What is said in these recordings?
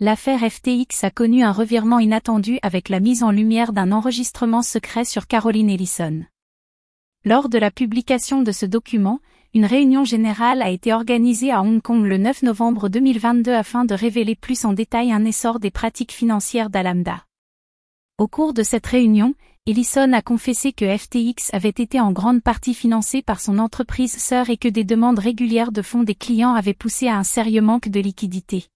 L'affaire FTX a connu un revirement inattendu avec la mise en lumière d'un enregistrement secret sur Caroline Ellison. Lors de la publication de ce document, une réunion générale a été organisée à Hong Kong le 9 novembre 2022 afin de révéler plus en détail un essor des pratiques financières d'Alamda. Au cours de cette réunion, Ellison a confessé que FTX avait été en grande partie financé par son entreprise sœur et que des demandes régulières de fonds des clients avaient poussé à un sérieux manque de liquidité.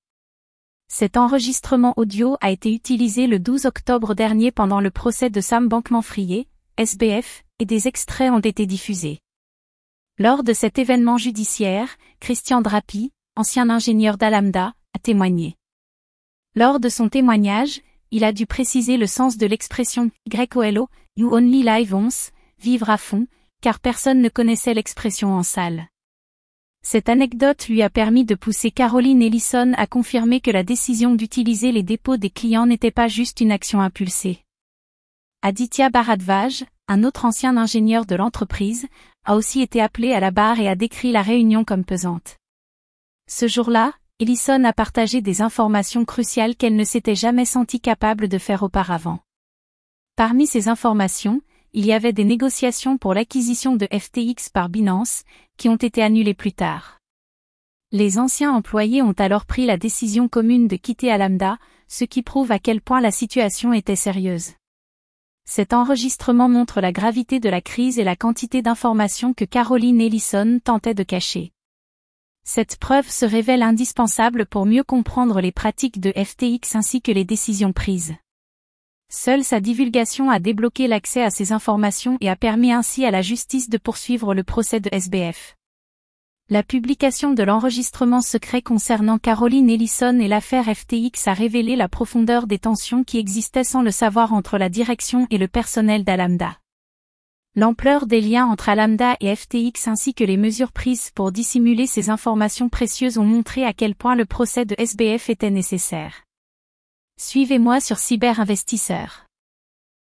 Cet enregistrement audio a été utilisé le 12 octobre dernier pendant le procès de Sam Bankman-Fried, SBF, et des extraits ont été diffusés. Lors de cet événement judiciaire, Christian Drapi, ancien ingénieur d'Alamda, a témoigné. Lors de son témoignage, il a dû préciser le sens de l'expression Greco-Hello, You Only Live Once, vivre à fond, car personne ne connaissait l'expression en salle. Cette anecdote lui a permis de pousser Caroline Ellison à confirmer que la décision d'utiliser les dépôts des clients n'était pas juste une action impulsée. Aditya Bharadvaj, un autre ancien ingénieur de l'entreprise, a aussi été appelé à la barre et a décrit la réunion comme pesante. Ce jour-là, Ellison a partagé des informations cruciales qu'elle ne s'était jamais sentie capable de faire auparavant. Parmi ces informations, il y avait des négociations pour l'acquisition de FTX par Binance, qui ont été annulées plus tard. Les anciens employés ont alors pris la décision commune de quitter Alamda, ce qui prouve à quel point la situation était sérieuse. Cet enregistrement montre la gravité de la crise et la quantité d'informations que Caroline Ellison tentait de cacher. Cette preuve se révèle indispensable pour mieux comprendre les pratiques de FTX ainsi que les décisions prises. Seule sa divulgation a débloqué l'accès à ces informations et a permis ainsi à la justice de poursuivre le procès de SBF. La publication de l'enregistrement secret concernant Caroline Ellison et l'affaire FTX a révélé la profondeur des tensions qui existaient sans le savoir entre la direction et le personnel d'Alamda. L'ampleur des liens entre Alamda et FTX ainsi que les mesures prises pour dissimuler ces informations précieuses ont montré à quel point le procès de SBF était nécessaire. Suivez-moi sur Cyberinvestisseur.